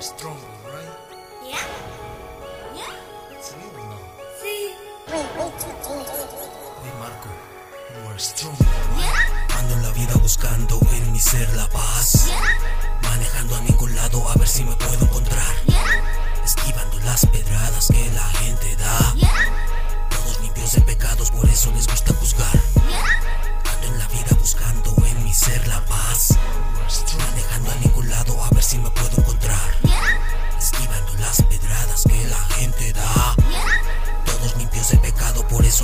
stronger, right? Yeah? Yeah? Sí o no? Sí. Hey Marco, are stronger, right? Yeah? Ando en la vida buscando en mi ser la paz. Yeah? Manejando a ningún lado a ver si me puedo encontrar. Yeah? Esquivando las pedradas que la gente da. Yeah? Todos limpios de pecados, por eso les gusta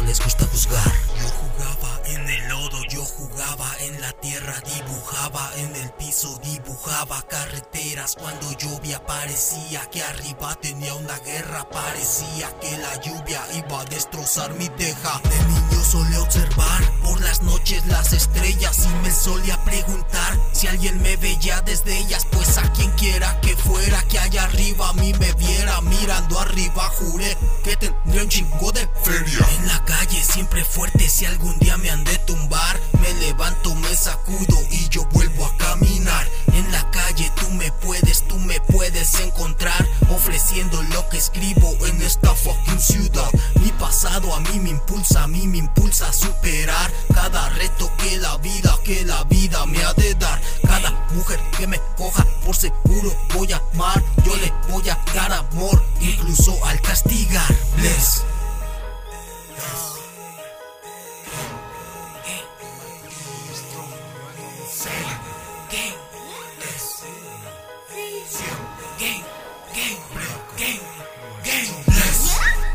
les gusta juzgar. Yo jugaba en el lodo, yo jugaba en la tierra, dibujaba en el piso, dibujaba carreteras. Cuando llovía parecía que arriba tenía una guerra, parecía que la lluvia iba a destrozar mi teja. De niño solía observar por las noches las estrellas y me solía preguntar si alguien me veía desde ellas, pues a quien quiera que fuera que allá arriba a mí me viera mirando arriba, juré que tendría un chingo de siempre fuerte, si algún día me han de tumbar, me levanto, me sacudo y yo vuelvo a caminar. En la calle tú me puedes, tú me puedes encontrar, ofreciendo lo que escribo en esta fucking ciudad. Mi pasado a mí me impulsa, a mí me impulsa a superar cada reto que la vida, que la vida me ha de dar. Cada mujer que me coja,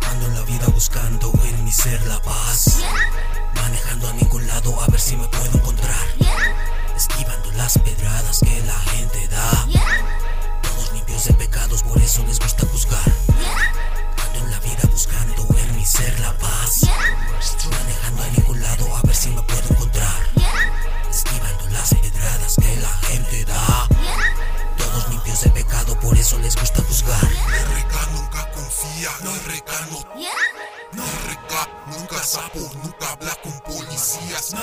Ando en la vida buscando en mi ser la paz. Manejando a ningún lado a ver si me puedo encontrar. Esquivando las pedradas que la gente da. Todos limpios de pecados, por eso les gusta sapo, nunca habla con policías,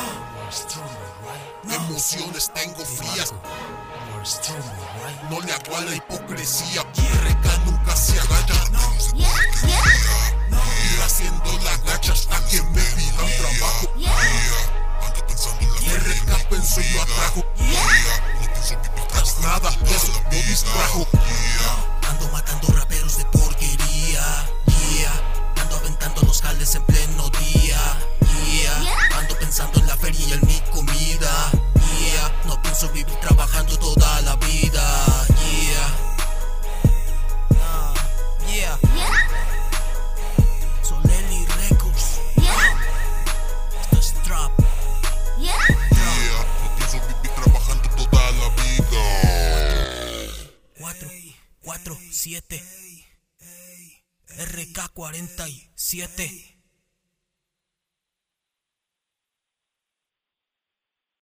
right? emociones tengo frías, no le hago a la hipocresía, RK nunca se agacha, ir haciendo la gacha hasta que me pidan trabajo, Yeah? ando pensando en la RK pensó y lo atrajo, no tras nada, eso lo distrajo, Ando matando 4, 7. RK 47.